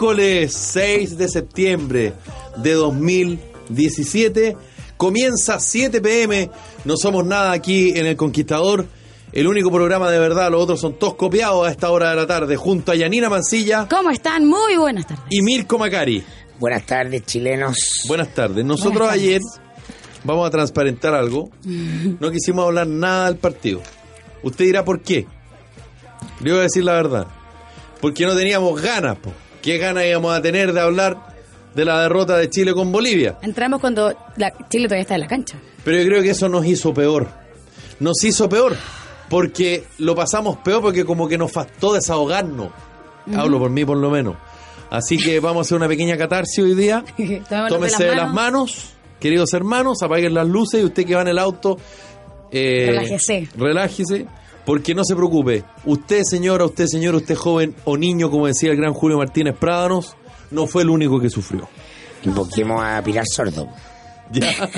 Miércoles 6 de septiembre de 2017. Comienza 7 pm. No somos nada aquí en El Conquistador. El único programa de verdad, los otros son todos copiados a esta hora de la tarde, junto a Yanina Mancilla ¿Cómo están? Muy buenas tardes. y Mirko Macari. Buenas tardes, chilenos. Buenas tardes. Nosotros Buenas tardes. ayer vamos a transparentar algo. No quisimos hablar nada del partido. Usted dirá por qué. Le voy a decir la verdad. Porque no teníamos ganas. po. ¿Qué ganas íbamos a tener de hablar de la derrota de Chile con Bolivia? Entramos cuando la Chile todavía está en la cancha. Pero yo creo que eso nos hizo peor. Nos hizo peor. Porque lo pasamos peor porque como que nos faltó desahogarnos. Hablo por mí por lo menos. Así que vamos a hacer una pequeña catarsis hoy día. Tómese de las manos, queridos hermanos, apaguen las luces y usted que va en el auto, eh, Relájese. Relájese, porque no se preocupe. Usted, señora, usted, señor, usted joven o niño, como decía el gran Julio Martínez Prádanos, no fue el único que sufrió. Invoquemos a Pilar Sordo. Ya.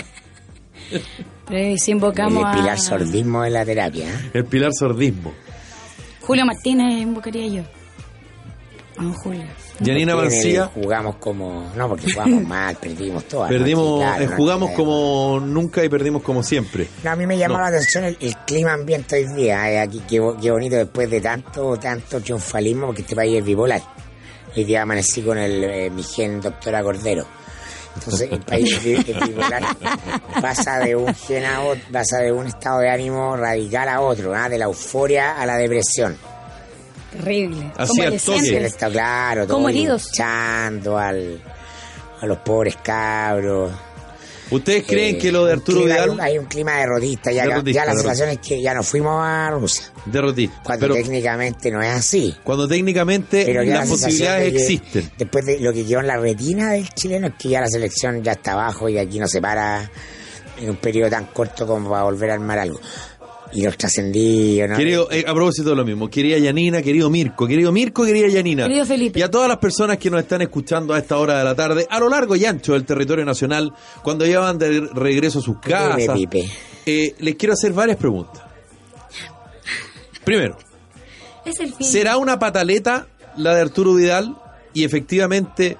Pero si invocamos el a Pilar Sordismo de la terapia. ¿eh? El pilar sordismo. Julio Martínez, invocaría yo. Vamos, Julio. El Mancía, Jugamos como. No, porque jugamos mal, perdimos todas. perdimos, claro, eh, jugamos como nunca y perdimos como siempre. No, a mí me llamó No. la atención el, el clima ambiente hoy día. eh, aquí, qué, bo- qué bonito después de tanto, tanto triunfalismo, porque este país es bipolar. Hoy día amanecí con el, eh, mi gen doctora Cordero. Entonces el país es bipolar. Pasa de un gen a otro, pasa de un estado de ánimo radical a otro, ¿ah? de la euforia a la depresión. Terrible. Así Como al toque. Está claro, Como heridos. hinchando al, a los pobres cabros. ¿Ustedes creen Eh, que lo de Arturo clima- hay Vidal, un- Hay un clima derrotista, ya, Derrotista, ya la derrotista. sensación es que ya nos fuimos a Rusia, derrotista? cuando Pero técnicamente no es así. cuando técnicamente Pero la las posibilidades de existen. Después de lo que quedó en la retina del chileno es que ya la selección ya está abajo y aquí no se para en un periodo tan corto como para volver a armar algo. Y los trascendidos, ¿no? Querido, eh, a propósito de lo mismo, querida Yanina, querido Mirko, querido Mirko, querida Yanina. Querido Felipe. Y a todas las personas que nos están escuchando a esta hora de la tarde, a lo largo y ancho del territorio nacional, cuando ya van de regreso a sus Dime, casas, Pipe. eh, les quiero hacer varias preguntas. Primero, Es el fin. ¿será una pataleta la de Arturo Vidal? Y efectivamente,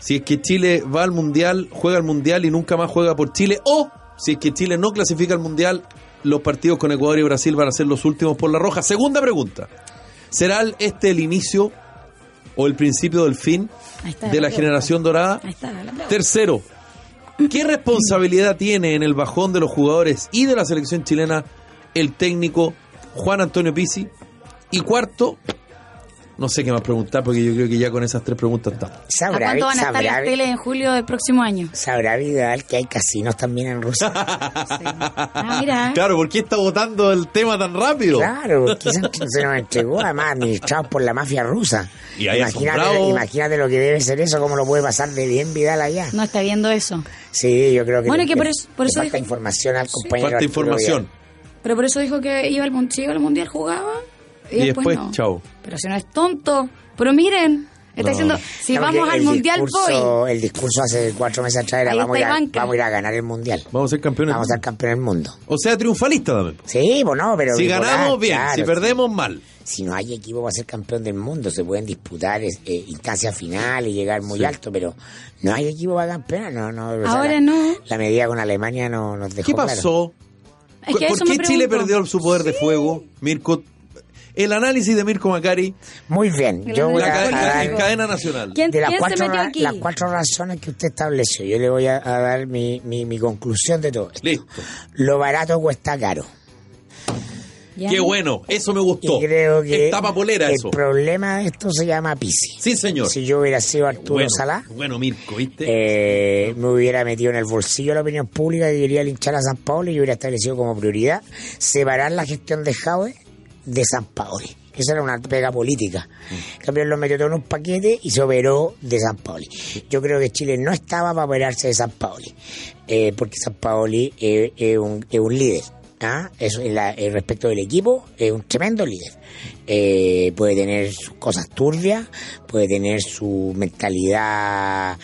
si es que Chile va al Mundial, juega al Mundial y nunca más juega por Chile, o si es que Chile no clasifica al Mundial, los partidos con Ecuador y Brasil van a ser los últimos por la roja. Segunda pregunta, ¿será este el inicio o el principio del fin está de la generación dorada? Está la. Tercero, ¿qué responsabilidad tiene en el bajón de los jugadores y de la selección chilena el técnico Juan Antonio Pizzi? Y cuarto, no sé qué más preguntar porque yo creo que ya con esas tres preguntas estamos. ¿A Sabrá, cuánto van a estar sabrá, las tele en julio del próximo año? sabrá Vidal que hay casinos también en Rusia. Sí. Ah, mira. Claro, ¿por qué está votando el tema tan rápido? Claro, porque se, nos entregó además administrados por la mafia rusa. Y ahí imagínate, imagínate lo que debe ser eso, cómo lo puede pasar de bien Vidal allá. No está viendo eso. Sí, yo creo que, Bueno, le- que por eso- por eso falta dijo- información al compañero. Falta Arturo información. Vidal. Pero por eso dijo que iba al, mun- si iba al mundial, jugaba. Y, Y después, no. chao. Pero si no es tonto. Pero miren, está No. diciendo, si No, vamos al mundial, voy. discurso, El discurso hace cuatro meses atrás era vamos a, vamos a ir a ganar el mundial. Vamos a ser campeones. Vamos a ser campeón del mundo. O sea, triunfalista también. Sí, pues no, pero... Si bipolar, ganamos, bien. claro, si perdemos, mal. si no hay equipo para ser campeón del mundo, se pueden disputar eh, instancias finales y llegar muy Sí. alto, pero no hay equipo para campeón. No, no, o sea, Ahora la, no. La medida con Alemania no nos dejó ¿Qué claro. pasó? Es que ¿Por qué Chile perdió su poder de fuego? Mirko, el análisis de Mirko Macari, Muy bien, Que yo la voy la a, ca- a en cadena nacional. ¿Quién, de las quién se cuatro, metió aquí? las cuatro razones que usted estableció. Yo le voy a, a dar mi, mi, mi conclusión de todo esto. Listo. Lo barato cuesta caro. Ya. Qué bueno, eso me gustó. Y creo que Es tapa polera el eso. problema de esto se llama Pisi. Sí, señor. Si yo hubiera sido Arturo bueno, Salá, bueno, Mirko, ¿viste? eh, me hubiera metido en el bolsillo la opinión pública y quería linchar a San Paolo y yo hubiera establecido como prioridad separar la gestión de Jaue de San Paoli. Esa era una pega política. En cambio, él lo metió en un paquete y se operó de San Paoli. Yo creo que Chile no estaba para operarse de San Paoli, eh, porque San Paoli eh, es un, es un líder. ¿ah? La- en respecto del equipo, es un tremendo líder. Eh, puede tener sus cosas turbias, puede tener su mentalidad,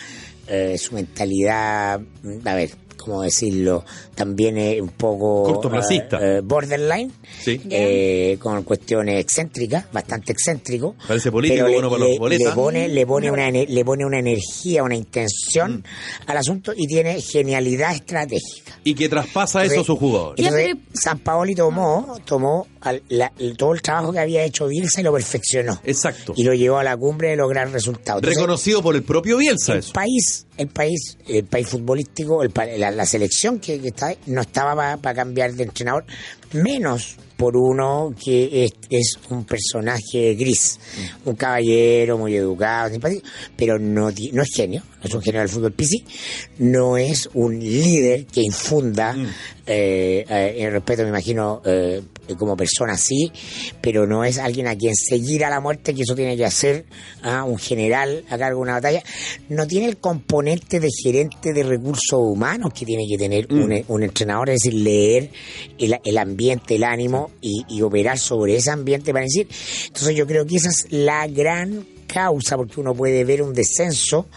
eh, su mentalidad, mm, a ver, ¿cómo decirlo? También es un poco... Cortoplacista. eh, borderline. Sí. eh, con cuestiones excéntricas, bastante excéntrico. Parece político, pero le- bueno para los le- boletas. Le pone, le, pone una, le pone una energía, una intención Mm. al asunto y tiene genialidad estratégica. Y que traspasa eso a sus jugadores. Entonces, San Paoli tomó, tomó al- la- el- todo el trabajo que había hecho Bielsa y lo perfeccionó. Exacto. Y lo llevó a la cumbre de lograr resultados. Entonces, Reconocido por el propio Bielsa el eso. país, el país, el país futbolístico, el pa- la, la selección que, que está no estaba para cambiar de entrenador, menos por uno que es, es un personaje gris, un caballero muy educado, simpático, pero no, no es genio, no es un genio del fútbol PC, no es un líder que infunda eh, eh, el respeto, me imagino, eh, como persona sí, pero no es alguien a quien seguir a la muerte, que eso tiene que hacer ah, un general a cargo de una batalla. No tiene el componente de gerente de recursos humanos que tiene que tener un, un entrenador, es decir, leer el, el ambiente, el ánimo y, y operar sobre ese ambiente para decir. Entonces yo creo que esa es la gran causa, porque uno puede ver un descenso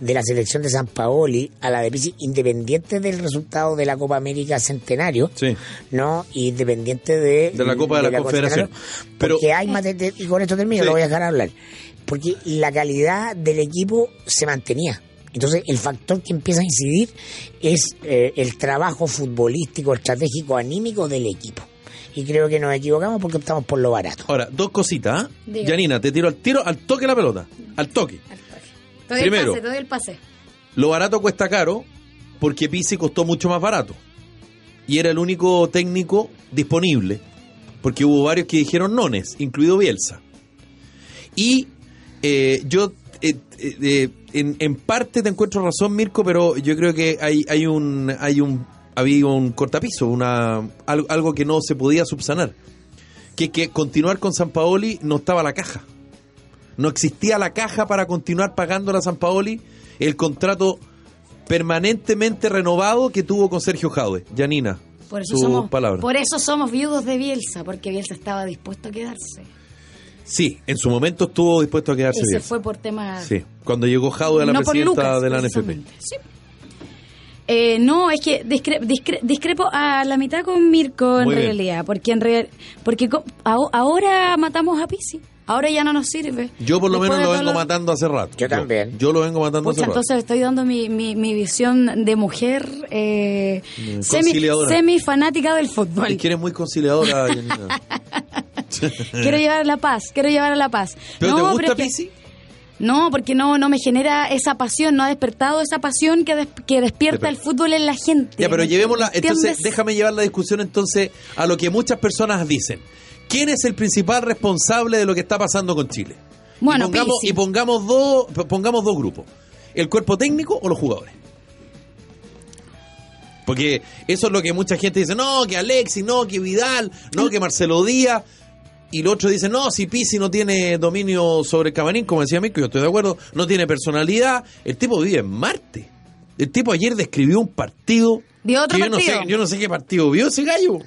de la selección de San Paoli a la de Pizzi, independiente del resultado de la Copa América Centenario, Sí. ¿no? Independiente de, De la Copa de la Confederación. Pero- Porque hay más de- de- y con esto termino, Sí. lo voy a dejar hablar. Porque la calidad del equipo se mantenía. Entonces, el factor que empieza a incidir es eh, el trabajo futbolístico, estratégico, anímico del equipo. Y creo que nos equivocamos porque optamos por lo barato. Ahora, dos cositas. ¿ah? Diga. Janina, te tiro al tiro, al toque la pelota. Al toque. Te doy Primero. el pase, te doy el pase. Lo barato cuesta caro porque Pizzi costó mucho más barato. Y era el único técnico disponible. Porque hubo varios que dijeron nones, incluido Bielsa. Y eh, yo, eh, eh, eh, en, en parte te encuentro razón, Mirko, pero yo creo que hay, hay un, hay un, había un cortapiso, una, algo, algo que no se podía subsanar. Que, que continuar con San Paoli no estaba la caja. No existía la caja para continuar pagando a San Paoli el contrato permanentemente renovado que tuvo con Sergio Jaude. Janina, Por eso, somos, palabra. por eso somos viudos de Bielsa, porque Bielsa estaba dispuesto a quedarse. Sí, en su momento estuvo dispuesto a quedarse Y se fue por temas... Sí, cuando llegó Jaude a la no Lucas, de la NFP. Sí. Eh, no, es que discre- discre- discrepo a la mitad con Mirko en Muy bien. realidad, porque en real, porque ahora matamos a Pisi, ahora ya no nos sirve. Yo por lo Después menos lo vengo matando hace rato. Yo también. Yo lo vengo matando Pucha, hace rato. entonces estoy dando mi, mi, mi visión de mujer eh, semi, conciliadora. semi fanática del fútbol. Es que eres muy conciliadora, Janina. Quiero llevar a la paz, quiero llevar a la paz. ¿Pero No, te gusta es que- Pisi? No, porque no, no me genera esa pasión, no ha despertado esa pasión que, des- que despierta Desper- el fútbol en la gente. Ya, pero llevémosla. Entonces, ¿Entiendes? déjame llevar la discusión entonces a lo que muchas personas dicen. ¿Quién es el principal responsable de lo que está pasando con Chile? Bueno, y pongamos, y pongamos dos, pongamos dos grupos. ¿El cuerpo técnico o los jugadores? Porque eso es lo que mucha gente dice, no, que Alexis, no, que Vidal, no, que Marcelo Díaz. Y el otro dice, no, si Pizzi no tiene dominio sobre el camarín, como decía Mirko, yo estoy de acuerdo, no tiene personalidad. El tipo vive en Marte. El tipo ayer describió un partido. Vio otro yo no sé, yo no sé qué partido vio ese gallo.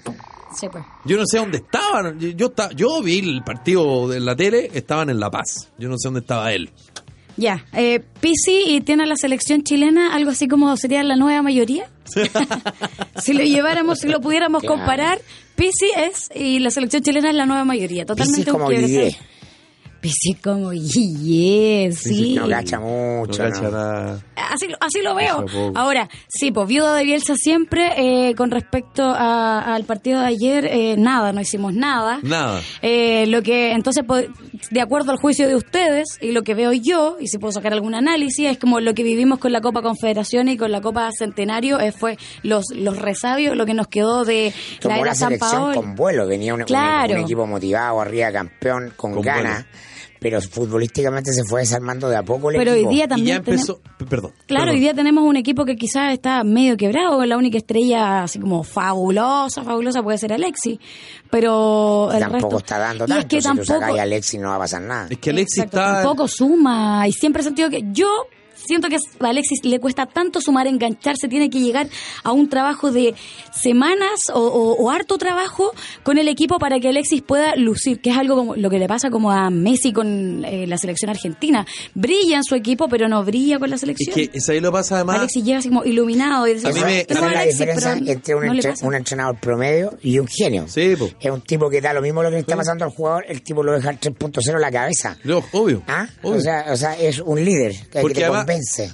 Sí, pues. Yo no sé dónde estaban. Yo, yo, yo vi el partido de la tele, estaban en La Paz. Yo no sé dónde estaba él. Ya, eh, Pisi y tiene a la selección chilena algo así como sería la nueva mayoría. si lo lleváramos, si lo pudiéramos Claro. comparar, Pisi es y la selección chilena es la nueva mayoría. Totalmente Pizzi es como Pisi como sí. No gacha mucho. No ¿no? cacha nada. Así, lo- así lo veo. Ahora, sí, pues viuda de Bielsa siempre, eh, con respecto a- al partido de ayer, eh, nada, no hicimos nada. Nada. Eh, lo que entonces, de acuerdo al juicio de ustedes y lo que veo yo, y si puedo sacar algún análisis, es como lo que vivimos con la Copa Confederación y con la Copa Centenario, eh, fue los, los resabios, lo que nos quedó de Tomó la era San selección Paolo. con vuelo, venía un, Claro. un equipo motivado, arriba campeón, con, Con ganas, pero futbolísticamente se fue desarmando de a poco el Pero hoy día Y también ya tenemos- empezó. Perdón. Claro, perdón. hoy día tenemos un equipo que quizás está medio quebrado, la única estrella así como fabulosa, fabulosa puede ser Alexi, pero el tampoco resto... está dando y tanto. es que si tú tampoco, sacas a Alexis no va a pasar nada. Es que Alexis Exacto, está. tampoco suma y siempre he sentido que yo siento que a Alexis le cuesta tanto sumar, engancharse, tiene que llegar a un trabajo de semanas o, o- o harto trabajo con el equipo para que Alexis pueda lucir, que es algo como lo que le pasa como a Messi con eh, la selección argentina. Brilla en su equipo, pero no brilla con la Es selección. que eso ahí lo pasa además. Alexis llega así como iluminado y dice, A mí me- "Tengo Esa es la Alexis", diferencia pero entre un, no le entre- pasa. un entrenador promedio y un genio. Sí, po. Es un tipo que da lo mismo lo que le está pasando al jugador, el tipo lo deja al 3.0 en la cabeza. No, obvio. ¿Ah? obvio. O, sea, o sea, es un líder que, que además,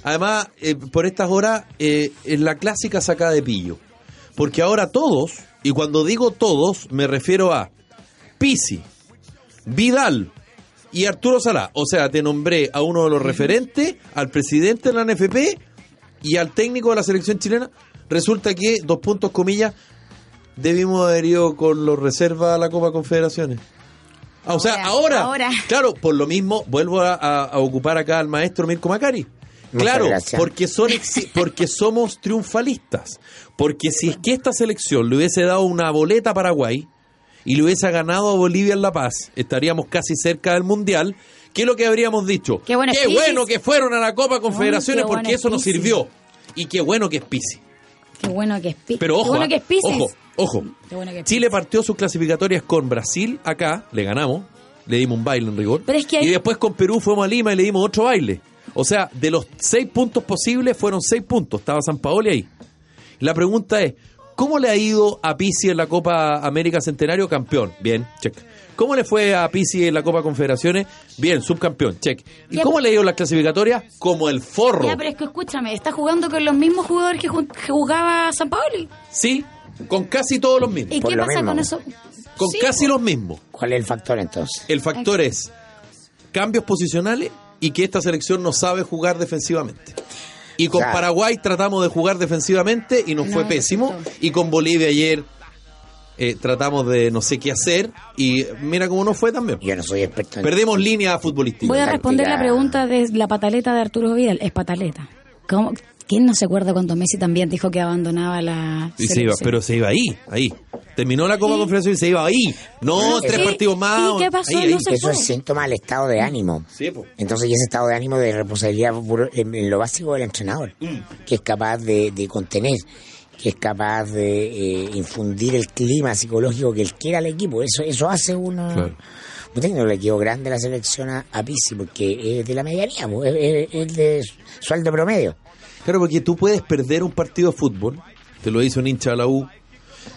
además eh, por estas horas, eh, es la clásica sacada de pillo. Porque ahora todos, y cuando digo todos, me refiero a Pisi, Vidal y Arturo Salá. O sea, te nombré a uno de los referentes, al presidente de la NFP y al técnico de la selección chilena. Resulta que, dos puntos comillas, debimos haber ido con los reservas a la Copa Confederaciones. Ah, o sea, Ahora, ahora, ahora. claro, por lo mismo, vuelvo a, a- a ocupar acá al maestro Mirko Macari. Claro, porque son exi- porque somos triunfalistas. Porque si es que esta selección le hubiese dado una boleta a Paraguay y le hubiese ganado a Bolivia en La Paz, estaríamos casi cerca del Mundial. ¿Qué es lo que habríamos dicho? Qué bueno que fueron a la Copa Confederaciones bueno porque es eso nos sirvió. Y qué bueno que es Pisi. Qué bueno que es Pi- Pero qué ojo, bueno que es Pisces. ojo, ojo. Qué bueno que es Chile partió sus clasificatorias con Brasil acá, le ganamos, le dimos un baile en rigor. Pero es que hay- Y después con Perú fuimos a Lima y le dimos otro baile. O sea, de los seis puntos posibles fueron seis puntos. Estaba San Paoli ahí. La pregunta es, ¿cómo le ha ido a Pisi en la Copa América Centenario? Campeón. Bien, check. ¿Cómo le fue a Pisi en la Copa Confederaciones? Bien, subcampeón, check. ¿Y Ya, cómo le ha ido en las clasificatorias? Como el forro. Ya, pero es que escúchame, está jugando con los mismos jugadores que, ju- que jugaba San Paoli. Sí, con casi todos los mismos. ¿Y Por qué lo pasa mismo. con eso? Con Sí, casi los mismos. ¿Cuál es el factor entonces? El factor es cambios posicionales y que esta selección no sabe jugar defensivamente. Y con Claro. Paraguay tratamos de jugar defensivamente y nos No fue pésimo. Y con Bolivia ayer eh, tratamos de no sé qué hacer y mira cómo no fue también. Yo no soy experto en... Perdemos línea futbolística. Voy a responder la pregunta de la pataleta de Arturo Vidal. Es pataleta. ¿Cómo? ¿Quién no se acuerda cuando Messi también dijo que abandonaba la Y se iba, selección? pero se iba ahí, ahí. Terminó la Copa ¿Y? Confederación y se iba ahí. No, ¿Y tres partidos más. y qué pasó? Ahí, ahí. No se Eso fue. es síntoma del estado de ánimo. Sí. Entonces, y ese estado de ánimo de responsabilidad en, lo básico del entrenador, Mm. que es capaz de, de contener, que es capaz de eh, infundir el clima psicológico que él quiera al equipo. Eso eso hace una... Claro. Un técnico le quedó grande la selección a, a Pizzi porque es de la medianía, es, es- es de sueldo promedio. Claro, porque tú puedes perder un partido de fútbol, te lo dice un hincha de la U,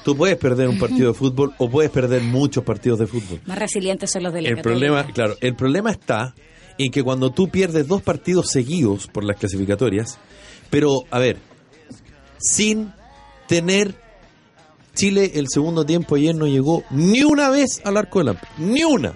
tú puedes perder un partido de fútbol o puedes perder muchos partidos de fútbol. Más resilientes son los del El problema, claro, el problema está en que cuando tú pierdes dos partidos seguidos por las clasificatorias, pero a ver, sin tener Chile el segundo tiempo ayer no llegó ni una vez al arco del Amper, ni una.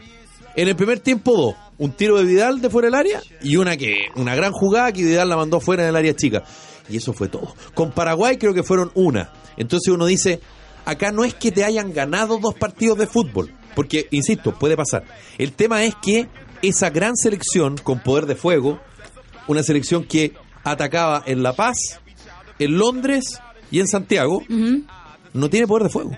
En el primer tiempo dos, un tiro de Vidal de fuera del área y una que una gran jugada que Vidal la mandó fuera del área chica. Y eso fue todo. Con Paraguay creo que fueron una. Entonces uno dice, acá no es que te hayan ganado dos partidos de fútbol, porque insisto, puede pasar. El tema es que esa gran selección con poder de fuego, una selección que atacaba en La Paz, en Londres y en Santiago, no tiene poder de fuego.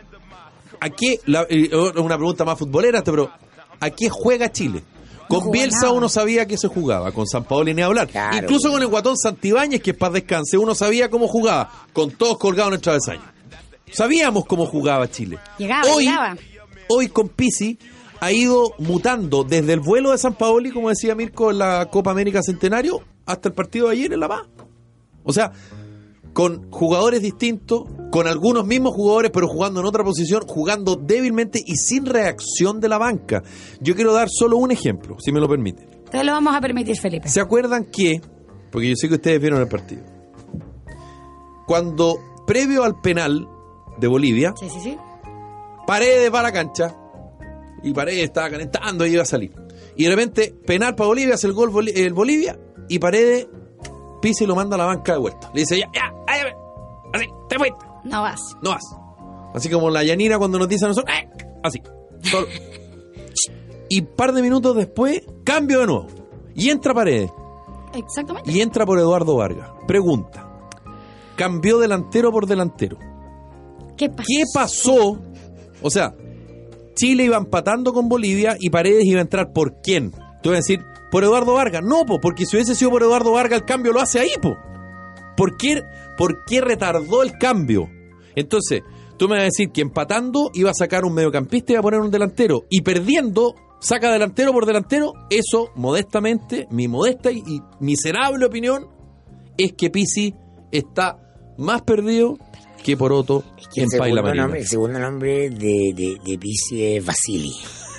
¿A qué? la- eh, una pregunta más futbolera, pero ¿a qué juega Chile? Con Bielsa nada. uno sabía que se jugaba, con San Paolo ni hablar. Claro. Incluso con el guatón Santibáñez, que es para descanse, uno sabía cómo jugaba, con todos colgados en el travesaño. Sabíamos cómo jugaba Chile. Llegaba, hoy, llegaba. hoy con Pisi ha ido mutando desde el vuelo de San Paoli, como decía Mirko, en la Copa América Centenario, hasta el partido de ayer en La Paz. O sea, con jugadores distintos, con algunos mismos jugadores, pero jugando en otra posición, jugando débilmente y sin reacción de la banca. Yo quiero dar solo un ejemplo, si me lo permiten. Te lo vamos a permitir, Felipe. ¿Se acuerdan que, porque yo sé que ustedes vieron el partido, cuando previo al penal de Bolivia, Sí, sí, sí. Paredes va a la cancha y Paredes estaba calentando y iba a salir. Y de repente, penal para Bolivia, hace el gol Boli- el Bolivia y Paredes pisa y lo manda a la banca de vuelta. Le dice, ya, ya, ahí, ve. así, te fuiste, No vas. no vas. Así como la Yanira cuando nos dice a nosotros, "Eh", así. Y par de minutos después, cambio de nuevo. Y entra Paredes. Exactamente. Y entra por Eduardo Vargas. Pregunta. Cambió delantero por delantero. ¿Qué pasó? ¿Qué pasó? O sea, Chile iba empatando con Bolivia y Paredes iba a entrar por quién. Tú vas a decir, por Eduardo Vargas. No, po, porque si hubiese sido por Eduardo Vargas, el cambio lo hace ahí, po. ¿Por qué, ¿Por qué retardó el cambio? Entonces, tú me vas a decir que empatando iba a sacar un mediocampista y iba a poner un delantero. Y perdiendo, saca delantero por delantero. Eso, modestamente, mi modesta y, y miserable opinión, es que Pisi está más perdido que Poroto Es que en el, Paila segundo Marina. nombre, el segundo nombre de, de, de Pisi es Vasili,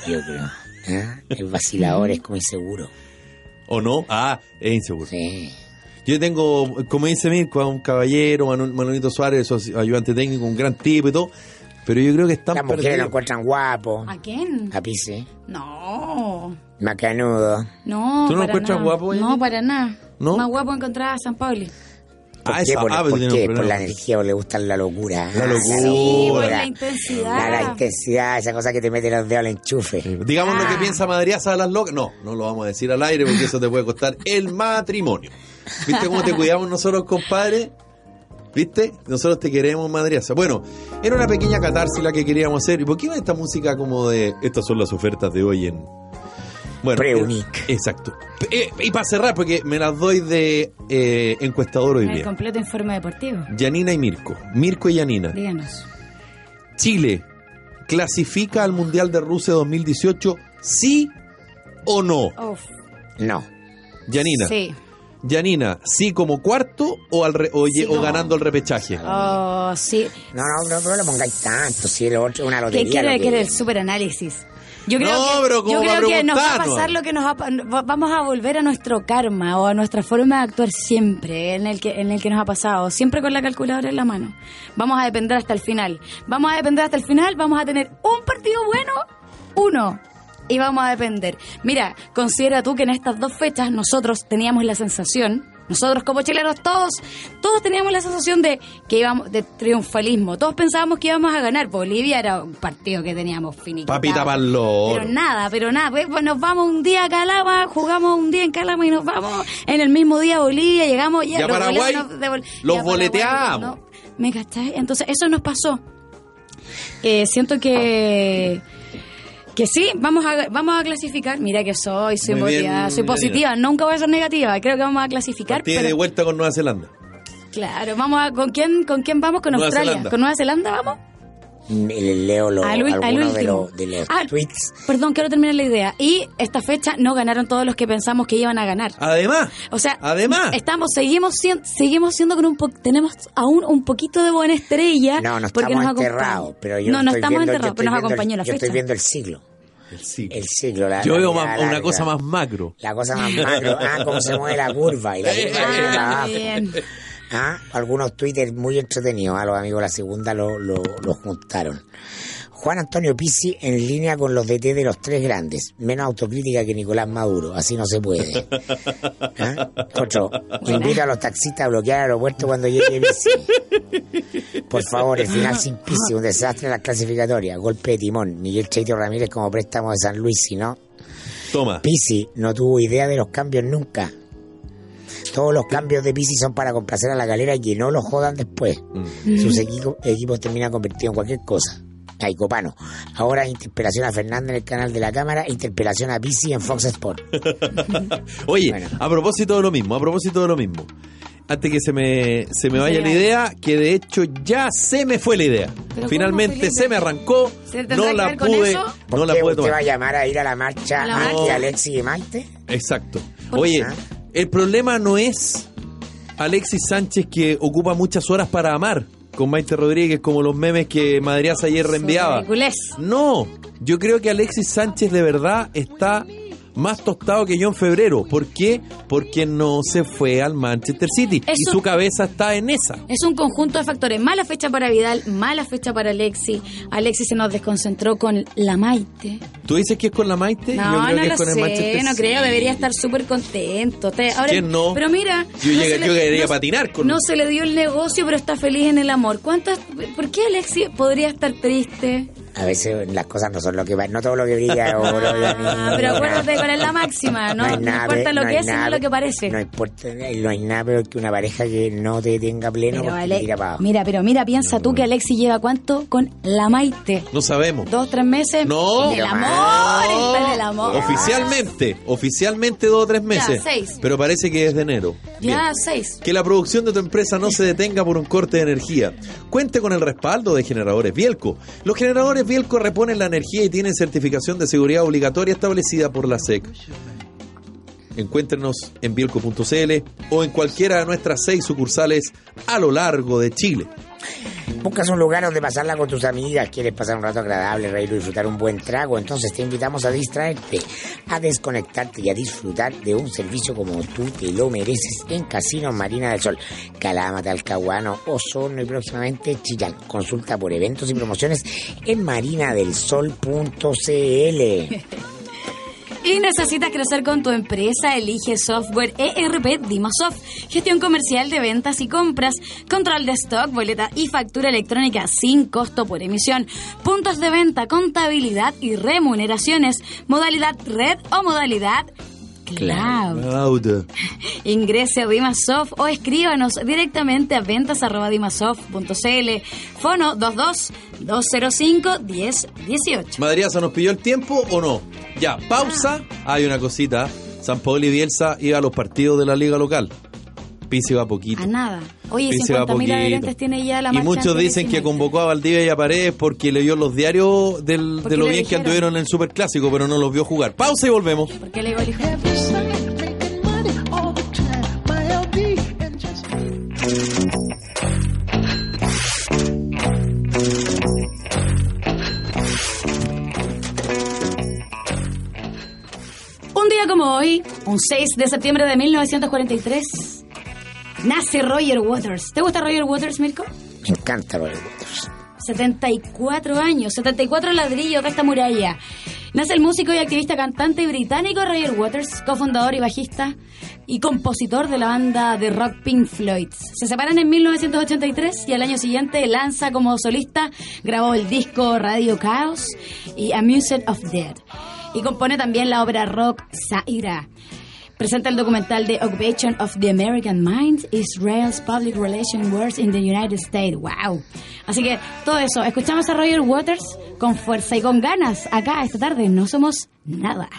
yo creo. ¿Ah? El vacilador es como inseguro. ¿O no? Ah, es inseguro. Sí. Yo tengo, como dice Mirko, a un caballero, Manolito Suárez, ayudante técnico, un gran tipo y todo, pero yo creo que están Las mujeres lo encuentran guapo. ¿A quién? A Pisi. No. Macanudo. No, ¿Tú no lo encuentras nada. guapo? No, para nada. ¿No? Más guapo encontrar a San Pauli. ¿Por Ah, qué? Por, ah, pero ¿por qué? Por la energía, o le gusta la locura. La Ah, locura. Sí, por locura. la intensidad. La, la intensidad, esa cosa que te mete los dedos al enchufe. Digamos lo que Ah. piensa Madriaza de las locas. No, no lo vamos a decir al aire porque eso te puede costar el matrimonio. ¿Viste cómo te cuidamos nosotros, compadre? ¿Viste? Nosotros te queremos, Madriaza. Bueno, era una pequeña catarsis la que queríamos hacer. ¿Y por qué va esta música como de... Estas son las ofertas de hoy en... Bueno, Preunic. exacto. Eh, y para cerrar, porque me las doy de eh, encuestador hoy El día. completo informe deportivo. Yanina y Mirko. Mirko y Yanina. Díganos. Chile clasifica al Mundial de Rusia 2018, sí o no. Uf. No. Yanina. Sí. Yanina, sí como cuarto o, al re- o, Sí, o no. ganando el repechaje. Oh, sí. No, no, no, no lo pongáis tanto. Si el otro es una ¿Qué lotería. quiere lo que el superanálisis? Yo creo No, que, pero yo creo que nos va a pasar lo que nos va- vamos a volver a nuestro karma o a nuestra forma de actuar siempre en el que en el que nos ha pasado, siempre con la calculadora en la mano. Vamos a depender hasta el final. Vamos a depender hasta el final, vamos a tener un partido bueno, uno. Y vamos a depender. Mira, considera tú que en estas dos fechas nosotros teníamos la sensación, nosotros como chilenos todos, todos teníamos la sensación de que íbamos de triunfalismo. Todos pensábamos que íbamos a ganar. Bolivia era un partido que teníamos finiquitado. Papita pa'l loro. Pero nada, pero nada. Pues, pues nos vamos un día a Calama, jugamos un día en Calama y nos vamos en el mismo día a Bolivia, llegamos Y a los Paraguay nos los Paraguay, boleteamos. ¿no? ¿Me cachai? Entonces, eso nos pasó. Eh, siento que que sí, vamos a vamos a clasificar. Mira que soy, soy motivada, soy positiva, nunca voy a ser negativa. Creo que vamos a clasificar. Pero- de vuelta con Nueva Zelanda. Claro, vamos a con quién con quién vamos con Nueva Australia, Zelanda. con Nueva Zelanda vamos. Le leo lo, Al al de último. los, de los Ah, tweets. Perdón, quiero terminar la idea. Y esta fecha no ganaron todos los que pensamos que iban a ganar. Además, O sea, además, estamos seguimos siendo, seguimos siendo con un po- tenemos aún un poquito de buena estrella No, no porque estamos nos enterrados. Pero yo no, no estoy estamos viendo, yo enterrados, pero nos el- acompañó la Yo fecha. estoy viendo el siglo. sí. El siglo. La, yo la veo más- una cosa más macro. La cosa más macro. Ah, cómo se mueve la curva. Y la curva abajo. bien. Ah, algunos twitters muy entretenidos. A los amigos de la segunda lo, lo, lo juntaron. Juan Antonio Pizzi en línea con los DT de los tres grandes. Menos autocrítica que Nicolás Maduro. Así no se puede. ¿Ah? Otro. Invito a los taxistas a bloquear el aeropuerto cuando llegue Pizzi. Por favor, el final sin Pizzi. Un desastre en las clasificatorias. Golpe de timón. Miguel Cheito Ramírez como préstamo de San Luis. Si no, Toma. Pisi no tuvo idea de los cambios nunca. Todos los cambios de Pisi son para complacer a la galera y que no los jodan después. Mm. Sus equipo- equipos terminan convertidos en cualquier cosa. Ay, Copano. Ahora interpelación a Fernández en el canal de la Cámara, interpelación a Pisi en Fox Sport. Oye, Bueno. a propósito de lo mismo, a propósito de lo mismo. Antes que se me, se me vaya Sí. la idea, que de hecho ya se me fue la idea. ¿cómo, Finalmente se me arrancó, ¿Se no la pude, no la qué pude usted va a llamar a ir a la marcha A la. Alexis y Maite? Exacto. ¿Por Oye? El problema no es Alexis Sánchez que ocupa muchas horas para amar con Maite Rodríguez, como los memes que Madriaza ayer reenviaba. No, yo creo que Alexis Sánchez de verdad está más tostado que yo en febrero. ¿Por qué? Porque no se fue al Manchester City y su cabeza está en esa. Es un conjunto de factores. Mala fecha para Vidal, mala fecha para Alexis. Alexis se nos desconcentró con la Maite. ¿Tú dices que es con la Maite? No, yo creo no que lo es con el sé, Manchester no creo, City. debería estar súper contento. Ahora- ¿Quién no? Pero mira, Yo no llegué- le- yo quería no- patinar con- No se le dio el negocio, pero está feliz en el amor. ¿Cuántas, ¿Por qué Alexis podría estar triste? A veces las cosas no son lo que va, no todo lo que brilla oro, Ah, pero acuérdate cuál es la máxima, ¿no? hay No, nada importa lo no que es, sino nada lo pe- que parece. No importa, no hay nada peor que una pareja que no te tenga pleno Pero Ale- te tira para abajo. mira, pero mira, piensa tú que Alexi lleva cuánto con la Maite. No sabemos. Dos, tres meses. No. Pero amor, en el amor. Oficialmente, oficialmente dos o tres meses. seis. Pero parece que es de enero. Ya, Bien. seis. Que la producción de tu empresa no se detenga por un corte de energía. Cuente con el respaldo de generadores Bielco. Los generadores Bielco reponen la energía y tienen certificación de seguridad obligatoria establecida por la SEC. Encuéntrenos en bielco.cl o en cualquiera de nuestras seis sucursales a lo largo de Chile. Buscas un lugar donde pasarla con tus amigas, quieres pasar un rato agradable, reír y disfrutar un buen trago, entonces te invitamos a distraerte, a desconectarte y a disfrutar de un servicio como tú te lo mereces en Casino Marina del Sol, Calama, Talcahuano, Osorno y próximamente Chillán. Consulta por eventos y promociones en marinadelsol.cl. Y necesitas crecer con tu empresa, elige software ERP Dimasoft, gestión comercial de ventas y compras, control de stock, boleta y factura electrónica sin costo por emisión, puntos de venta, contabilidad y remuneraciones, modalidad red o modalidad cloud. Cloud. Ingrese a Dimasoft o escríbanos directamente a ventas.dimasoft.cl. Fono 22 205 1018. Madriaza, ¿nos pilló el tiempo o no? Ya, pausa. Hay una cosita. San Paolo y Bielsa iba a los partidos de la liga local. Pizzi va poquito. A nada. Oye, Pizzi va 50.000 poquito. adherentes tiene ya la y muchos dicen que convocó a Valdivia y a Paredes porque leyó los diarios del- ¿Por de lo bien que anduvieron en el Superclásico, pero no los vio jugar. Pausa y volvemos. Un día como hoy, un 6 de septiembre de 1943, nace Roger Waters. ¿Te gusta Roger Waters, Mirko? Me encanta Roger Waters. 74 años, 74 ladrillos de esta muralla. Nace el músico y activista cantante británico Roger Waters, cofundador y bajista y compositor de la banda de rock Pink Floyd. Se separan en 1983 y al año siguiente lanza como solista, grabó el disco Radio Chaos y Amused of Dead. Y compone también la obra rock Zaira. Presenta el documental The Occupation of the American Mind, Israel's Public Relations Wars in the United States. ¡Wow! Así que todo eso, escuchamos a Roger Waters con fuerza y con ganas acá esta tarde. No somos nada.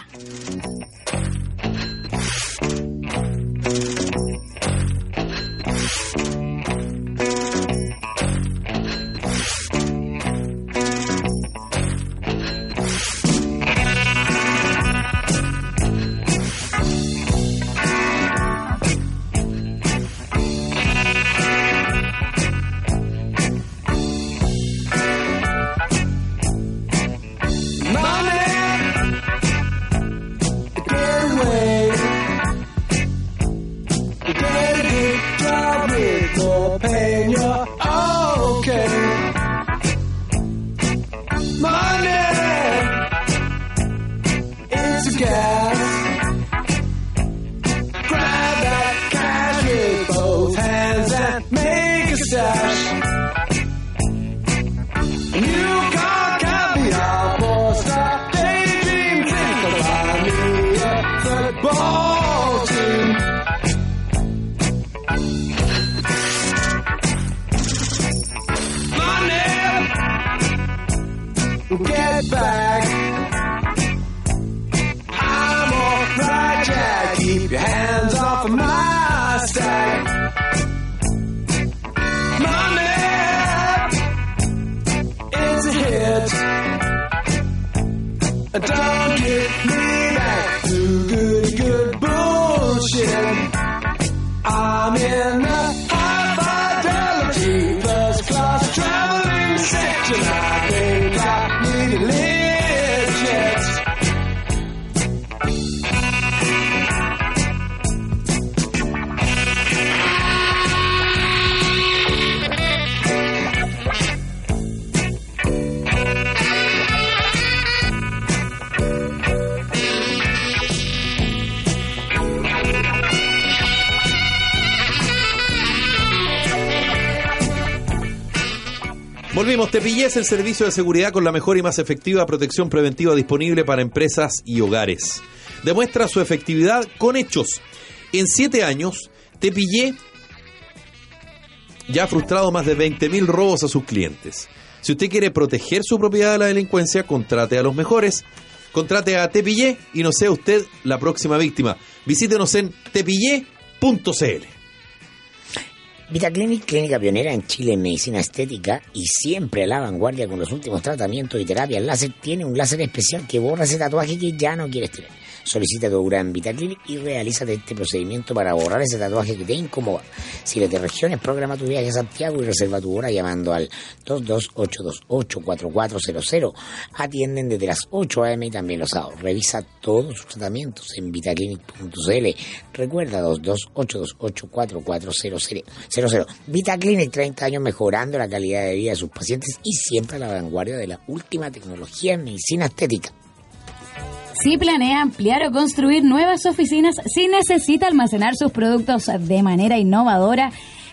Volvimos, Tepillé es el servicio de seguridad con la mejor y más efectiva protección preventiva disponible para empresas y hogares. Demuestra su efectividad con hechos. En siete años, Tepillé ya ha frustrado más de 20.000 robos a sus clientes. Si usted quiere proteger su propiedad de la delincuencia, contrate a los mejores. Contrate a Tepillé y no sea usted la próxima víctima. Visítenos en tepillé.cl. Vitaclinic, clínica pionera en Chile en medicina estética y siempre a la vanguardia con los últimos tratamientos y terapias láser, tiene un láser especial que borra ese tatuaje que ya no quieres tener. Solicita tu gran Vitaclinic y realízate este procedimiento para borrar ese tatuaje que te incomoda. Si eres de regiones, programa tu viaje a Santiago y reserva tu hora llamando al 228284400. Atienden desde las 8 a.m. y también los sábados. Revisa todos sus tratamientos en vitaclinic.cl. Recuerda 228284400. Vitaclinic, 30 años mejorando la calidad de vida de sus pacientes y siempre a la vanguardia de la última tecnología en medicina estética. Si planea ampliar o construir nuevas oficinas, si necesita almacenar sus productos de manera innovadora,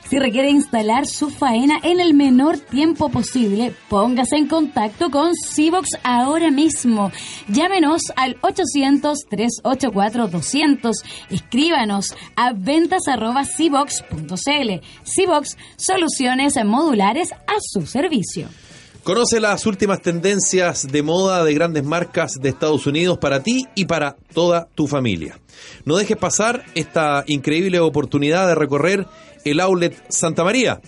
si requiere instalar su faena en el menor tiempo posible, póngase en contacto con Civox ahora mismo. Llámenos al 800-384-200. Escríbanos a ventas.civox.cl. Civox, soluciones modulares a su servicio. Conoce las últimas tendencias de moda de grandes marcas de Estados Unidos para ti y para toda tu familia. No dejes pasar esta increíble oportunidad de recorrer el outlet Santa María.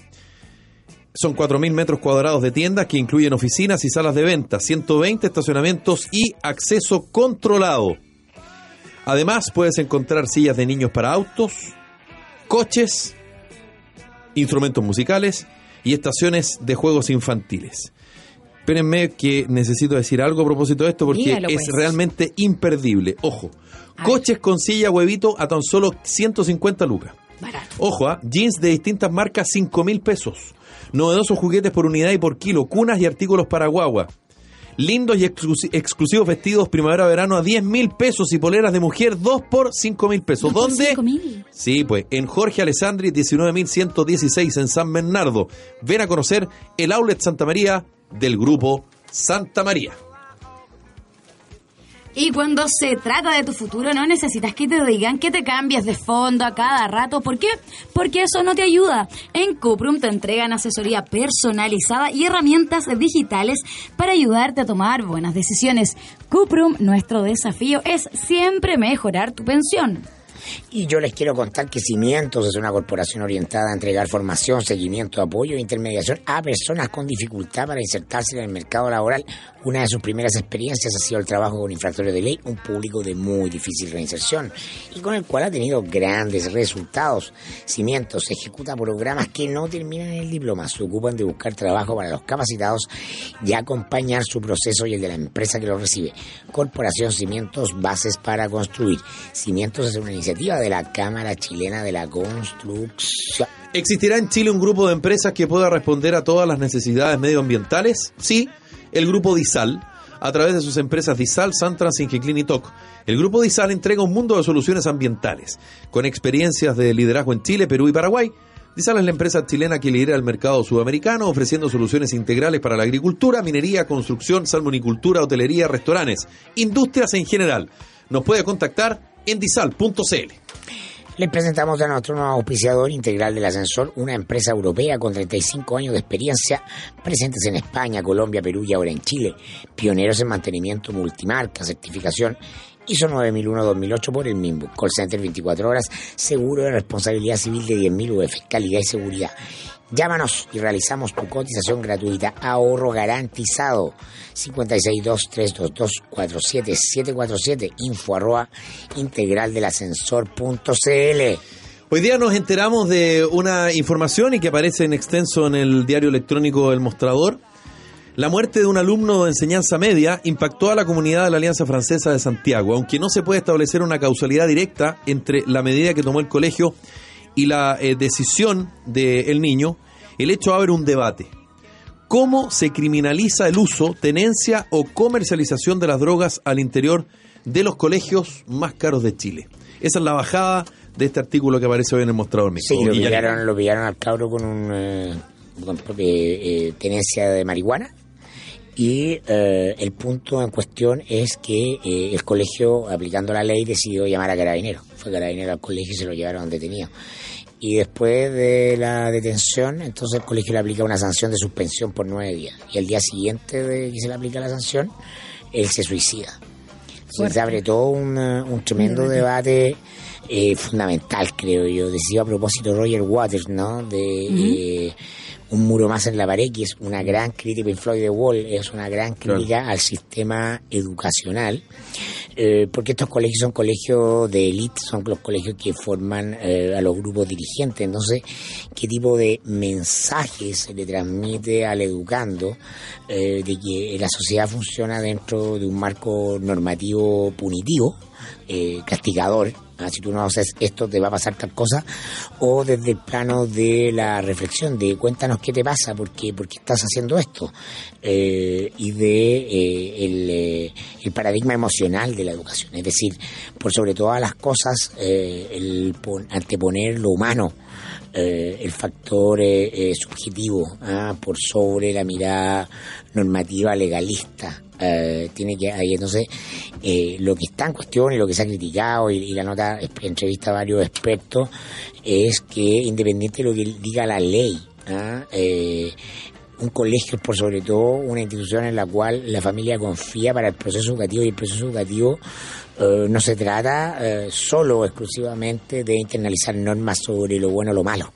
Son 4.000 metros cuadrados de tiendas que incluyen oficinas y salas de venta, 120 estacionamientos y acceso controlado. Además, puedes encontrar sillas de niños para autos, coches, instrumentos musicales y estaciones de juegos infantiles. Espérenme que necesito decir algo a propósito de esto porque Dígalo, es pues. realmente imperdible. Ojo, coches con silla huevito a tan solo 150 lucas. Barato. Ojo, ¿ah? jeans de distintas marcas, 5 mil pesos. Novedosos juguetes por unidad y por kilo, cunas y artículos para guagua. Lindos y exclusi- exclusivos vestidos primavera-verano a 10 mil pesos y poleras de mujer 2 por 5 mil pesos. ¿Dos por ¿Dónde? cinco mil? Sí, pues en Jorge Alessandri 19116 en San Bernardo. Ven a conocer el outlet Santa María del grupo Santa María. Y cuando se trata de tu futuro, no necesitas que te digan que te cambies de fondo a cada rato. ¿Por qué? Porque eso no te ayuda. En Cuprum te entregan asesoría personalizada y herramientas digitales para ayudarte a tomar buenas decisiones. Cuprum, nuestro desafío es siempre mejorar tu pensión. Y yo les quiero contar que Cimientos es una corporación orientada a entregar formación, seguimiento, apoyo e intermediación a personas con dificultad para insertarse en el mercado laboral. Una de sus primeras experiencias ha sido el trabajo con infractores de ley, un público de muy difícil reinserción y con el cual ha tenido grandes resultados. Cimientos ejecuta programas que no terminan en el diploma, se ocupan de buscar trabajo para los capacitados y acompañar su proceso y el de la empresa que lo recibe. Corporación Cimientos, bases para construir. Cimientos es una iniciativa de la Cámara Chilena de la Construcción. ¿Existirá en Chile un grupo de empresas que pueda responder a todas las necesidades medioambientales? Sí, el grupo DISAL, a través de sus empresas DISAL, Santrans, Ingeclin y TOC. El grupo DISAL entrega un mundo de soluciones ambientales, con experiencias de liderazgo en Chile, Perú y Paraguay. DISAL es la empresa chilena que lidera el mercado sudamericano, ofreciendo soluciones integrales para la agricultura, minería, construcción, salmonicultura, hotelería, restaurantes, industrias en general. Nos puede contactar en disal.cl. Les presentamos a nuestro nuevo auspiciador integral del ascensor, una empresa europea con 35 años de experiencia, presentes en España, Colombia, Perú y ahora en Chile. Pioneros en mantenimiento multimarca, certificación ISO 9001-2008 por el MIMBU. Call Center 24 horas, seguro de responsabilidad civil de 10.000 UF, calidad y seguridad. Llámanos y realizamos tu cotización gratuita. Ahorro garantizado. 562-322-47747. Info arroba integral del ascensor.cl. Hoy día nos enteramos de una información y que aparece en extenso en el diario electrónico El Mostrador. La muerte de un alumno de enseñanza media impactó a la comunidad de la Alianza Francesa de Santiago, aunque no se puede establecer una causalidad directa entre la medida que tomó el colegio y la eh, decisión del niño, el hecho abre un debate. ¿Cómo se criminaliza el uso, tenencia o comercialización de las drogas al interior de los colegios más caros de Chile? Esa es la bajada de este artículo que aparece hoy en el mostrador. Sí, Mico. lo pillaron, lo pillaron al cabro con un, eh, con, eh, tenencia de marihuana. Y eh, el punto en cuestión es que el colegio, aplicando la ley, decidió llamar a Carabineros. Fue Carabineros al colegio y se lo llevaron detenido. Y después de la detención, entonces el colegio le aplica una sanción de suspensión por nueve días. Y el día siguiente de que se le aplica la sanción, él se suicida. Entonces se abre todo un, un tremendo debate eh, fundamental, creo yo. Decía a propósito Roger Waters, ¿no? De eh, Un muro más en la pared, que es una gran crítica, Pink Floyd The Wall es una gran crítica al sistema educacional, eh, porque estos colegios son colegios de élite, son los colegios que forman eh, a los grupos dirigentes. Entonces, ¿qué tipo de mensajes se le transmite al educando eh, de que la sociedad funciona dentro de un marco normativo punitivo? eh, castigador, ah, si tú no haces esto te va a pasar tal cosa, o desde el plano de la reflexión, de cuéntanos qué te pasa, por qué, estás haciendo esto, eh, y de eh, el, eh, el paradigma emocional de la educación, es decir, por sobre todas las cosas, eh, el pon- anteponer lo humano, el factor eh, subjetivo ah, por sobre la mirada normativa legalista. Eh, tiene que ahí entonces eh, lo que está en cuestión y lo que se ha criticado y, y la nota entrevista a varios expertos es que independiente de lo que diga la ley ah, eh, un colegio es por sobre todo una institución en la cual la familia confía para el proceso educativo y el proceso educativo eh, no se trata solo exclusivamente de internalizar normas sobre lo bueno o lo malo.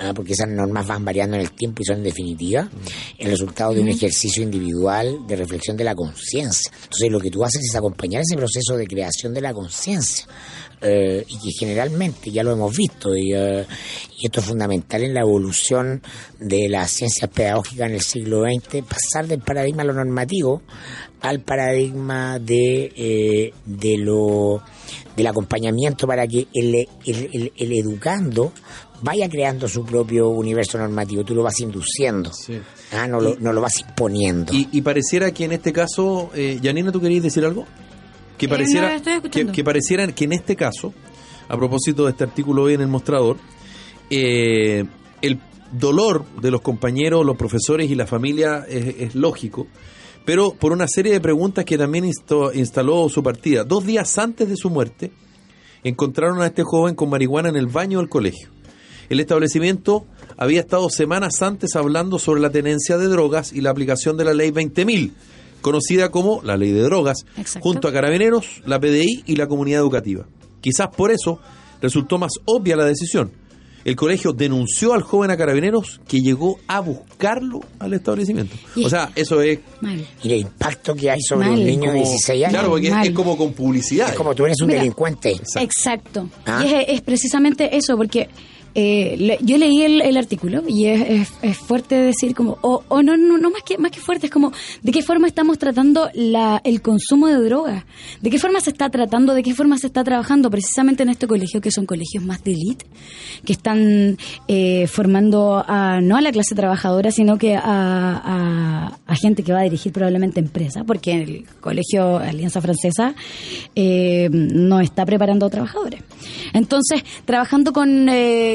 Ah, Porque esas normas van variando en el tiempo y son en definitiva el resultado de un ejercicio individual de reflexión de la conciencia. Entonces, lo que tú haces es acompañar ese proceso de creación de la conciencia. eh, y que generalmente ya lo hemos visto y, eh, y esto es fundamental en la evolución de las ciencias pedagógicas en el siglo XX pasar del paradigma de lo normativo al paradigma de de, de lo del acompañamiento para que el, el, el- el educando vaya creando su propio universo normativo. Tú lo vas induciendo, Sí. ah, no, lo, no lo vas imponiendo. Y, y pareciera que en este caso, eh, Janina, ¿tú querías decir algo? Que Eh, pareciera, no, que, pareciera que en este caso, a propósito de este artículo hoy en el mostrador, eh, el dolor de los compañeros, los profesores y la familia es, es lógico, pero por una serie de preguntas que también insto- instaló su partida. Dos días antes de su muerte, encontraron a este joven con marihuana en el baño del colegio. El establecimiento había estado semanas antes hablando sobre la tenencia de drogas y la aplicación de la ley 20.000, conocida como la ley de drogas, Exacto. junto a carabineros, la PDI y la comunidad educativa. Quizás por eso resultó más obvia la decisión. El colegio denunció al joven a carabineros que llegó a buscarlo al establecimiento. Y- O sea, eso es Mal. Y el impacto que hay sobre Mal. un niño de como, 16 años claro, porque es, Mal. es como con publicidad. es como tú eres un Mira, delincuente. Exacto. Ah. Y es, es precisamente eso, porque eh, le- yo leí el, artículo y es, es- fuerte decir como, o, o no, no, más que más que fuerte, es como de qué forma estamos tratando la, el consumo de drogas, de qué forma se está tratando, de qué forma se está trabajando precisamente en este colegio, que son colegios más de élite, que están eh, formando a, no a la clase trabajadora, sino que a, a- gente que va a dirigir probablemente empresas, porque el colegio Alianza Francesa eh, no está preparando a trabajadores. Entonces, trabajando con,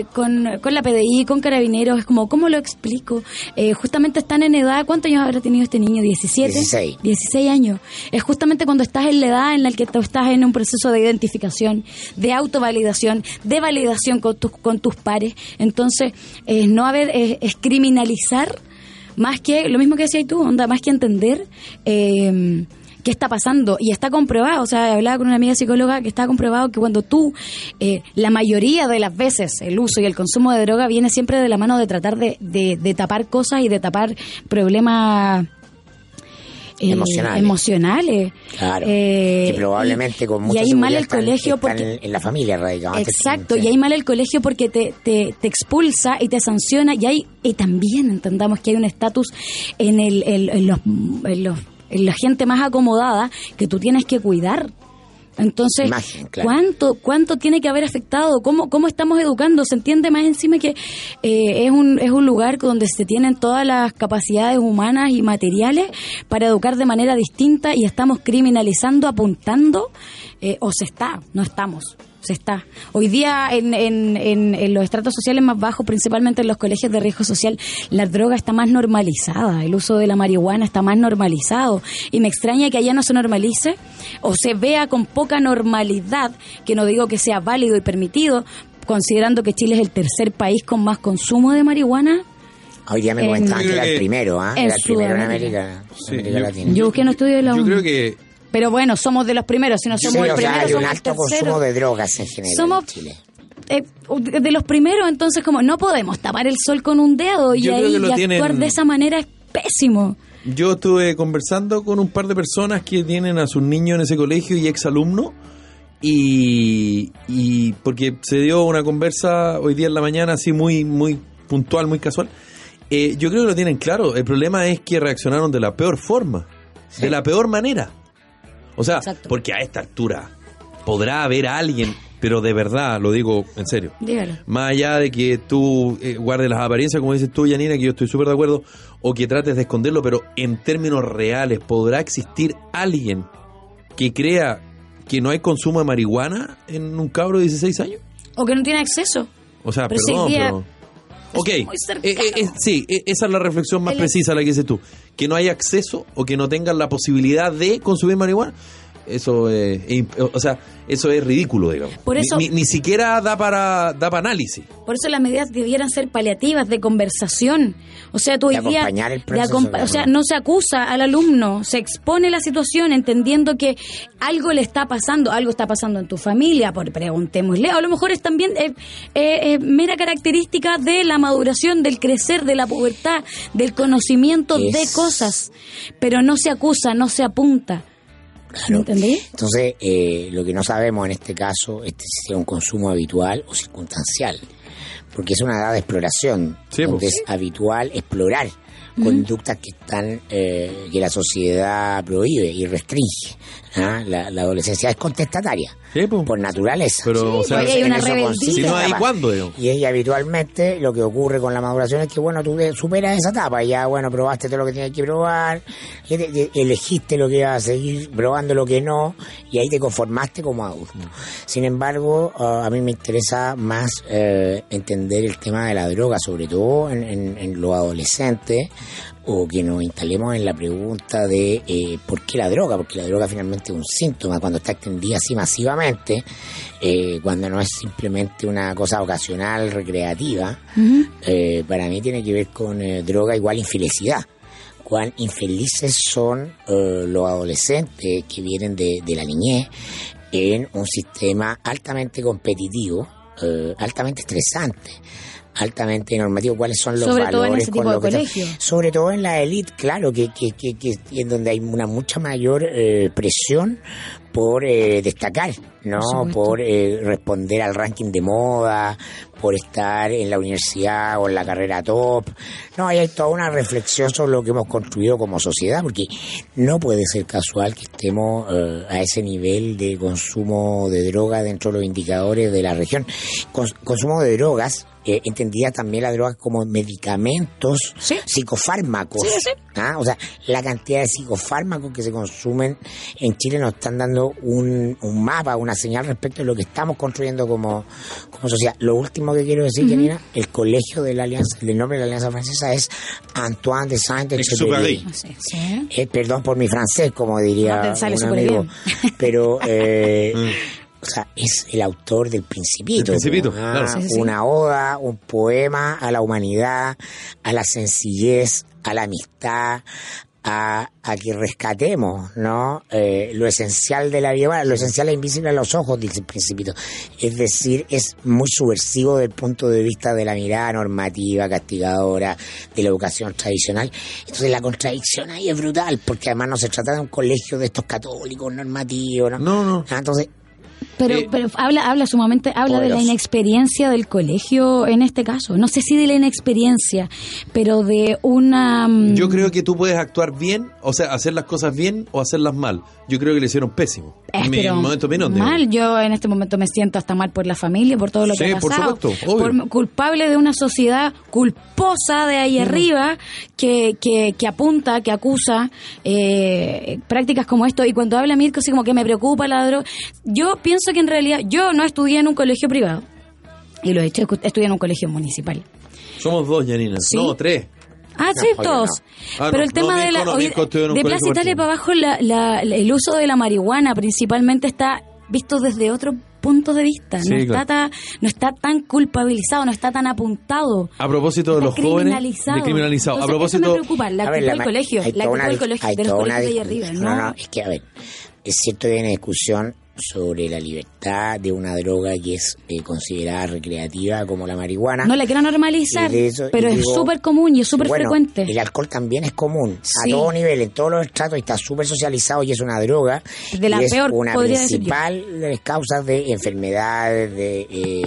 eh, con, con la PDI, con carabineros, es como, ¿cómo lo explico? Eh, justamente están en edad, ¿cuántos años habrá tenido este niño? ¿17? 16. 16 años. Es justamente cuando estás en la edad en la que tú estás en un proceso de identificación, de autovalidación, de validación con tus, con tus pares. Entonces, eh, no haber, es, es criminalizar más que, lo mismo que decías tú, onda, más que entender eh, qué está pasando. Y está comprobado, o sea, hablaba con una amiga psicóloga que está comprobado que cuando tú, eh, la mayoría de las veces, el uso y el consumo de droga viene siempre de la mano de tratar de, de, de tapar cosas y de tapar problemas eh, Emocionales. emocionales. Claro. Eh, que probablemente con y mucha ahí seguridad mal el están- colegio están porque en, la familia radicada. Exacto, y hay mal el colegio porque te, te, te expulsa y te sanciona y hay y también entendamos que hay un estatus en, el, en, los, en, los- la gente más acomodada que tú tienes que cuidar. Entonces, Imagen, claro. ¿cuánto cuánto tiene que haber afectado? ¿Cómo, cómo estamos educando? Se entiende más encima que eh, es, un, es un lugar donde se tienen todas las capacidades humanas y materiales para educar de manera distinta y estamos criminalizando, apuntando, eh, o se está, no estamos. Se está. Hoy día en, en, en, en los estratos sociales más bajos, principalmente en los colegios de riesgo social, la droga está más normalizada, el uso de la marihuana está más normalizado y me extraña que allá no se normalice o se vea con poca normalidad, que no digo que sea válido y permitido, considerando que Chile es el tercer país con más consumo de marihuana. Hoy día me Yo que era el primero, ¿ah? en Era el primero en Sudamérica. América, Sí, América yo- Latina. Yo busqué un estudio de la Yo creo que Pero bueno, somos de los primeros, si no Sí, somos el o sea, primero, hay un alto consumo de drogas en general Somos- en Chile. eh, de los primeros, entonces como no podemos tapar el sol con un dedo y Yo ahí y tienen- actuar de esa manera es pésimo. Yo estuve conversando con un par de personas que tienen a sus niños en ese colegio y exalumnos y, y porque se dio una conversa hoy día en la mañana así muy muy puntual, muy casual. Eh, yo creo que lo tienen claro. El problema es que reaccionaron de la peor forma, de la peor manera. O sea, Exacto. porque a esta altura podrá haber alguien, pero de verdad, lo digo en serio, Dígalo. más allá de que tú eh, guardes las apariencias, como dices tú, Yanina, que yo estoy súper de acuerdo, o que trates de esconderlo, pero en términos reales, ¿podrá existir alguien que crea que no hay consumo de marihuana en un cabro de 16 años? O que no tiene acceso. O sea, Pero perdón, día pero... Ok, eh, eh, eh, sí, eh, esa es la reflexión más precisa la que dices tú. Que no hay acceso o que no tengan la posibilidad de consumir marihuana. Eso es, imp- o sea, eso es ridículo, digamos. Por Ni- eso- ni, ni siquiera da para da para análisis. Por eso las medidas debieran ser paliativas, de conversación. O sea, tú hoy De día... el proceso, o sea, no se acusa al alumno, se expone la situación entendiendo que algo le está pasando, algo está pasando en tu familia, por preguntémosle. A lo mejor es también eh, eh, eh, mera característica de la maduración, del crecer, de la pubertad, del conocimiento de cosas. Pero no se acusa, no se apunta. Claro. ¿Entendí? Entonces, eh, lo que no sabemos en este caso es si es un consumo habitual o circunstancial. Porque es una edad de exploración, Sí, donde pues. es habitual explorar conductas que están eh, que la sociedad prohíbe y restringe. ¿ah? La, la adolescencia es contestataria, Sí, pues. por naturaleza. Pero, o sea, ahí hay una Si no hay cuándo, digamos. Y ella habitualmente lo que ocurre con la maduración es que, bueno, tú superas esa etapa, ya, bueno, probaste todo lo que tenías que probar, y te- te- elegiste lo que ibas a seguir, probando lo que no, y ahí te conformaste como adulto. Sin embargo, ah, a mí me interesa más eh, entender el tema de la droga, sobre todo en, en, en los adolescentes, o que nos instalemos en la pregunta de eh, por qué la droga, porque la droga finalmente es un síntoma cuando está extendida así masivamente, eh, cuando no es simplemente una cosa ocasional, recreativa, eh, para mí tiene que ver con droga igual infelicidad. Cuán infelices son los adolescentes que vienen de, de la niñez en un sistema altamente competitivo, altamente estresante altamente normativo, cuáles son los Sobre todo en valores con de lo que sobre todo en la élite, claro, que, que, que, que- en donde hay una mucha mayor eh, presión por eh, destacar, ¿no? Por eh, responder al ranking de moda, por estar en la universidad o en la carrera top. No, hay toda una reflexión sobre lo que hemos construido como sociedad, porque no puede ser casual que estemos eh, a ese nivel de consumo de droga dentro de los indicadores de la región. Cons- consumo de drogas, eh, entendida también la droga como medicamentos, Sí. psicofármacos. Sí, sí. ¿ah? O sea, la cantidad de psicofármacos que se consumen en Chile nos están dando un, un mapa, una señal respecto de lo que estamos construyendo como, como sociedad. Lo último que quiero decir, Janina, el colegio de la Alianza, el nombre de la Alianza Francesa es Antoine de Saint-Exupéry. Exupéry. Sí. Eh, perdón por mi francés, como diría un amigo, pero eh, o sea, es el autor del Principito. Del Principito, ¿no? Ah, claro. Sí, sí, sí. Una oda, un poema a la humanidad, a la sencillez, a la amistad, a, a que rescatemos, ¿no? Eh, lo esencial de la vida, lo esencial es invisible a los ojos, dice el Principito. Es decir, es muy subversivo desde el punto de vista de la mirada normativa, castigadora, de la educación tradicional. Entonces la contradicción ahí es brutal, porque además no se trata de un colegio de estos católicos normativos, ¿no? No, no. Ah, Entonces, Pero, Eh, pero habla, habla sumamente, habla de la inexperiencia del colegio en este caso. No sé si de la inexperiencia, pero de una... mm, Yo creo que tú puedes actuar bien, o sea, hacer las cosas bien o hacerlas mal. Yo creo que le hicieron pésimo. Eh, mi momento mal, yo en este momento me siento hasta mal por la familia, por todo lo que Sí, ha por pasado. supuesto, obvio. Por- culpable de una sociedad culposa de ahí arriba que, que, que apunta, que acusa eh, prácticas como esto. Y cuando habla Mirko, así como que me preocupa la droga. Yo pienso pienso que en realidad yo no estudié en un colegio privado y lo he hecho, estudié en un colegio municipal. Somos dos, Janina. Sí. No, tres. Ah, sí, todos. Ah, Pero no, el tema no, de la. No, un de Plaza Italia para abajo, la, la- la- el uso de la marihuana principalmente está visto desde otro punto de vista. Sí, no, está claro. tan, no está tan culpabilizado, no está tan apuntado. A propósito de Está los jóvenes. criminalizado. A propósito. Eso me preocupa, la A ver, actitud del colegio. La una del colegio, de los colegios de ahí arriba. No, No, no, es que, a ver, es cierto que hay una discusión sobre la libertad de una droga que es eh, considerada recreativa como la marihuana. No la quiero normalizar, eso- pero es súper común y es súper Bueno, frecuente. El alcohol también es común Sí. a todo nivel, en todos los estratos, está súper socializado y es una droga. De la y es peor, una principal de las causas de enfermedades, de, eh,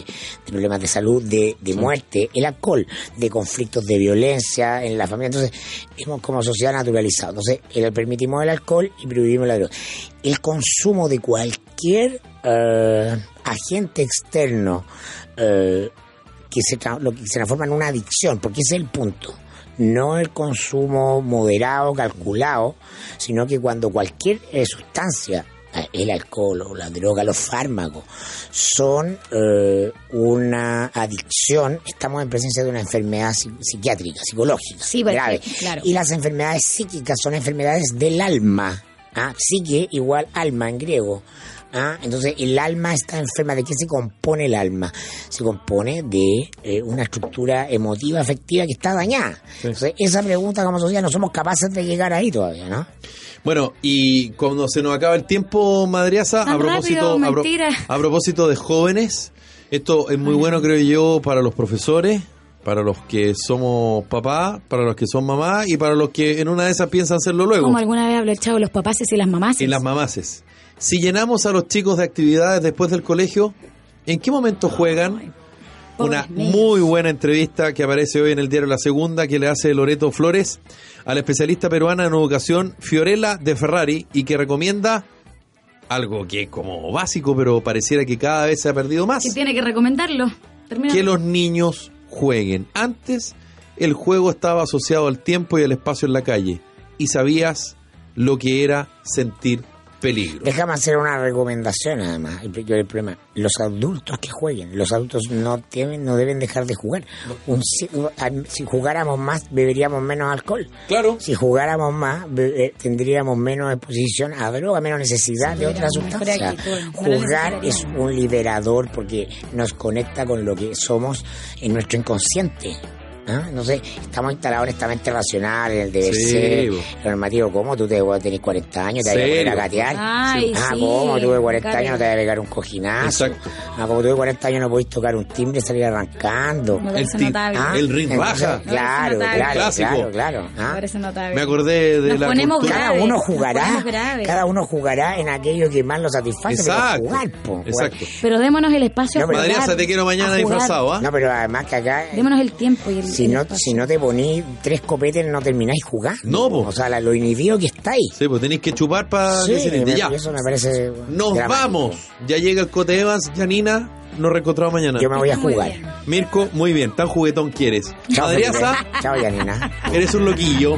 de problemas de salud, de, de muerte, el alcohol, de conflictos de violencia en la familia. Entonces, hemos como sociedad naturalizado. Entonces, el, permitimos el alcohol y prohibimos la droga. El consumo de cualquier eh, agente externo eh, que se, lo que se transforma en una adicción, porque ese es el punto. No el consumo moderado, calculado, sino que cuando cualquier sustancia, eh, el alcohol o la droga, los fármacos, son eh, una adicción, estamos en presencia de una enfermedad psi- psiquiátrica, psicológica, Sí, porque- grave. claro. Y las enfermedades psíquicas son enfermedades del alma. ¿Ah? Psique igual alma en griego. ¿ah? Entonces, el alma está enferma. ¿De qué se compone el alma? Se compone de eh, una estructura emotiva, afectiva que está dañada. Entonces, esa pregunta como sociedad no somos capaces de llegar ahí todavía, ¿no? Bueno, y cuando se nos acaba el tiempo, Madriaza, a propósito, rápido, a, pro- mentira. a propósito de jóvenes, esto es muy bueno, creo yo, para los profesores, para los que somos papá, para los que son mamá y para los que en una de esas piensan hacerlo luego. Como alguna vez habló el chavo, los papás y las mamás. Y las mamaces. Si llenamos a los chicos de actividades después del colegio, ¿en qué momento juegan? Una muy buena entrevista que aparece hoy en el diario La Segunda que le hace Loreto Flores a la especialista peruana en educación Fiorella de Ferrari y que recomienda algo que es como básico, pero pareciera que cada vez se ha perdido más. Tiene que recomendarlo. Que los niños jueguen. Antes el juego estaba asociado al tiempo y al espacio en la calle y sabías lo que era sentir peligro. Déjame hacer una recomendación además. El, el problema, los adultos que jueguen, los adultos no deben, no deben dejar de jugar. Un si, si jugáramos más, beberíamos menos alcohol. Claro. Si jugáramos más, be- eh, tendríamos menos exposición a droga, menos necesidad de no la Jugar es un liberador porque nos conecta con lo que somos en nuestro inconsciente. ¿Ah? Entonces, estamos instalados en esta mente racional, en el deber Sí, ser, lo normativo. ¿Cómo tú te tenés 40 años, te vas a poner a gatear? Ay, ah, sí, ¿cómo? Tuve 40 Karen. años, no te vas a pegar un cojinazo. Exacto. Ah, como tuve 40 años, no podéis tocar un timbre y salir arrancando. Me El. Ah, El ring entonces, baja. Claro, claro, claro, claro. Me ah. Me acordé de Nos la ponemos. Cada uno jugará, cada uno jugará en aquello que más lo satisface, Exacto. pero jugar, po, jugar. Exacto. Pero démonos el espacio No, a pero- te quiero mañana a disfrazado, ¿ah? No, pero además que acá Démonos el tiempo y el, si no, si no te ponís tres copetes no termináis jugando. No, po. O sea, la- lo inhibido que estáis. Sí, pues tenéis que chupar para Sí, que me-. Ya. eso me parece. Nos dramático. vamos. Ya llega el Cote Evans, Janina. Nos reencontramos mañana. Yo me voy a jugar. Mirko, muy bien. Tan juguetón quieres. Chao, Felipe. Chao, Yanina. eres un loquillo.